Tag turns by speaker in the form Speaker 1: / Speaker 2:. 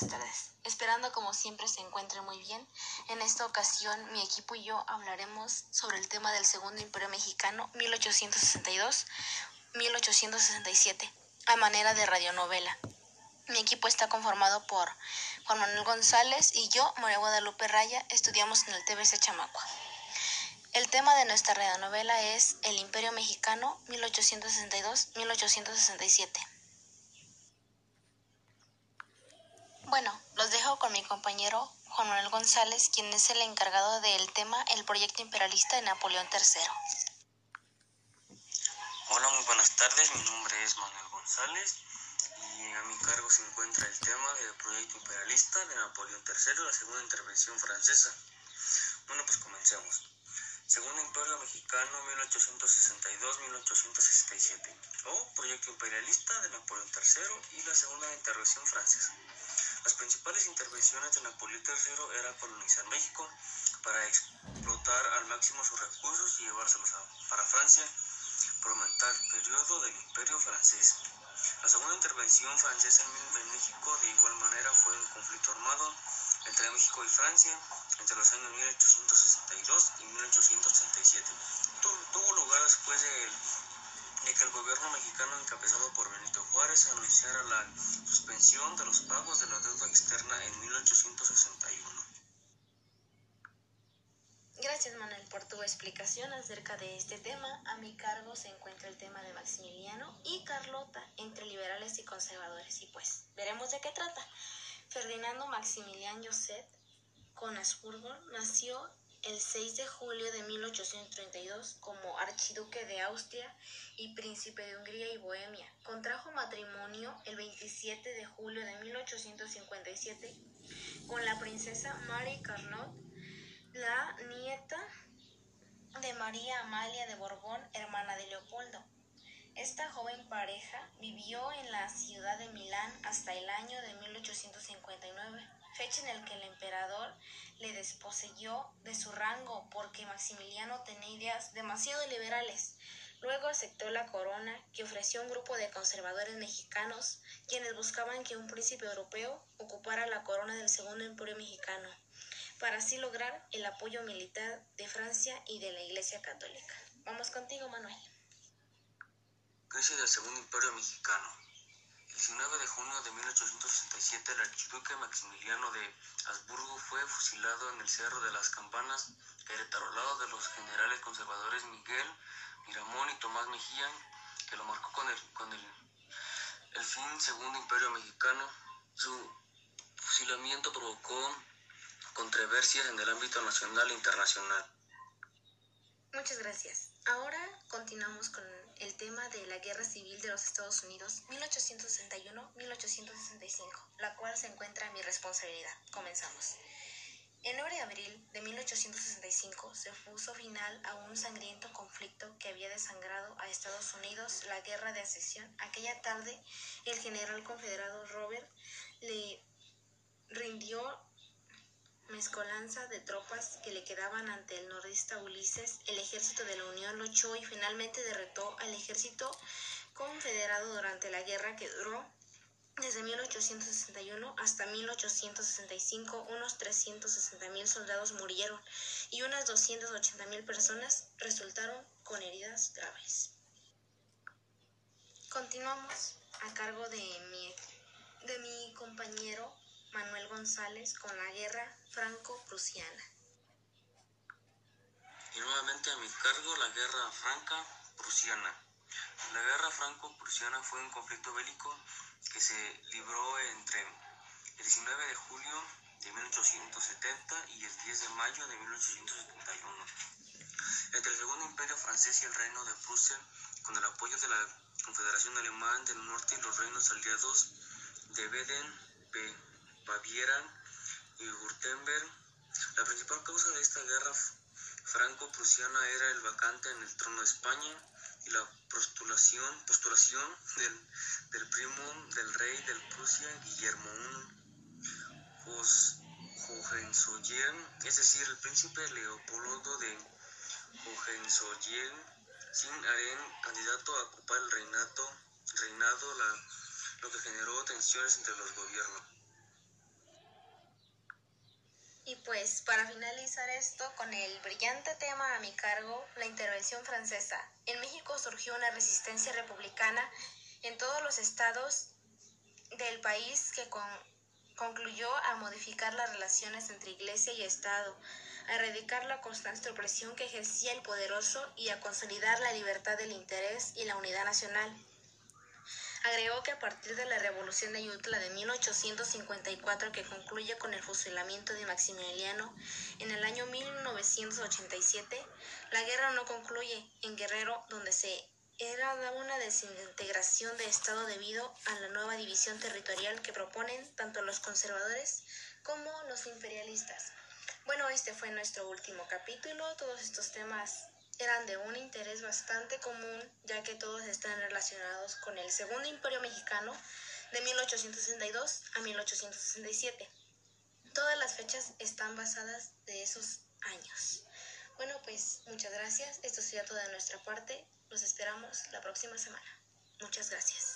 Speaker 1: buenas tardes. Esperando como siempre se encuentre muy bien, en esta ocasión mi equipo y yo hablaremos sobre el tema del Segundo Imperio Mexicano 1862-1867, a manera de radionovela. Mi equipo está conformado por Juan Manuel González y yo, María Guadalupe Raya, estudiamos en el TBC Chamacua. El tema de nuestra radionovela es El Imperio Mexicano 1862-1867. Bueno, los dejo con mi compañero Juan Manuel González, quien es el encargado del tema El proyecto imperialista de Napoleón III.
Speaker 2: Hola, muy buenas tardes. Mi nombre es Manuel González y a mi cargo se encuentra el tema del proyecto imperialista de Napoleón III, la segunda intervención francesa. Bueno, pues comencemos. Segundo Imperio Mexicano 1862-1867 o Proyecto Imperialista de Napoleón III y la Segunda Intervención Francesa. Las principales intervenciones de Napoleón III era colonizar México para explotar al máximo sus recursos y llevárselos a, para Francia por aumentar el periodo del Imperio francés. La segunda intervención francesa en México de igual manera fue un conflicto armado entre México y Francia entre los años 1862 y 1867. tuvo lugar después de, que el gobierno mexicano encabezado por Benito Juárez anunciara la suspensión de los pagos de la deuda externa en 1861.
Speaker 1: Gracias Manuel por tu explicación acerca de este tema. A mi cargo se encuentra el tema de Maximiliano y Carlota entre liberales y conservadores. Y pues veremos de qué trata. Ferdinando Maximiliano Joseph con Habsburgo nació el 6 de julio de 1832 como archiduque de Austria y príncipe de Hungría y Bohemia. Contrajo matrimonio el 27 de julio de 1857 con la princesa Marie Carnot, la nieta de María Amalia de Borbón, hermana de Leopoldo. Esta joven pareja vivió en la ciudad de Milán hasta el año de 1859 fecha en la que el emperador le desposeyó de su rango porque Maximiliano tenía ideas demasiado liberales. Luego aceptó la corona que ofreció un grupo de conservadores mexicanos quienes buscaban que un príncipe europeo ocupara la corona del segundo imperio mexicano, para así lograr el apoyo militar de Francia y de la Iglesia Católica. Vamos contigo, Manuel.
Speaker 2: Crisis del segundo imperio mexicano. 19 de junio de 1867, el archiduque Maximiliano de Habsburgo fue fusilado en el Cerro de las Campanas, Querétaro, al lado de los generales conservadores Miguel Miramón y Tomás Mejía, que lo marcó con el, con el, el fin Segundo Imperio Mexicano. Su fusilamiento provocó controversias en el ámbito nacional e internacional.
Speaker 1: Muchas gracias. Ahora continuamos con el tema de la Guerra Civil de los Estados Unidos 1861-1865, la cual se encuentra en mi responsabilidad. Comenzamos. En 9 de abril de 1865 se puso final a un sangriento conflicto que había desangrado a Estados Unidos la guerra de accesión. Aquella tarde, el general confederado Robert le rindió mezcolanza de tropas que le quedaban ante el nordista Ulises, el ejército de la Unión luchó y finalmente derrotó al ejército confederado durante la guerra que duró desde 1861 hasta 1865. Unos 360.000 soldados murieron y unas 280.000 personas resultaron con heridas graves. Continuamos a cargo de mi, de mi compañero Manuel González con la guerra franco-prusiana.
Speaker 2: Y nuevamente a mi cargo la guerra franca-prusiana. La guerra franco-prusiana fue un conflicto bélico que se libró entre el 19 de julio de 1870 y el 10 de mayo de 1871 entre el Segundo Imperio francés y el Reino de Prusia con el apoyo de la Confederación Alemana del Norte y los reinos aliados de Baden, Baviera y Württemberg. La principal causa de esta guerra franco-prusiana era el vacante en el trono de España y la postulación, postulación del, del primo del rey de Prusia, Guillermo I, es decir, el príncipe Leopoldo de Hohenzollern, sin Aren, candidato a ocupar el reinado, reinado la, lo que generó tensiones entre los gobiernos.
Speaker 1: Y pues para finalizar esto con el brillante tema a mi cargo, la intervención francesa. En México surgió una resistencia republicana en todos los estados del país que concluyó a modificar las relaciones entre iglesia y Estado, a erradicar la constante opresión que ejercía el poderoso y a consolidar la libertad del interés y la unidad nacional. Agregó que a partir de la Revolución de Ayutla de 1854, que concluye con el fusilamiento de Maximiliano en el año 1987, la guerra no concluye en Guerrero, donde se era una desintegración de Estado debido a la nueva división territorial que proponen tanto los conservadores como los imperialistas. Bueno, este fue nuestro último capítulo. Todos estos temas eran de un interés bastante común, ya que todos están relacionados con el Segundo Imperio Mexicano de 1862 a 1867. Todas las fechas están basadas de esos años. Bueno, pues muchas gracias. Esto sería todo de nuestra parte. Los esperamos la próxima semana. Muchas gracias.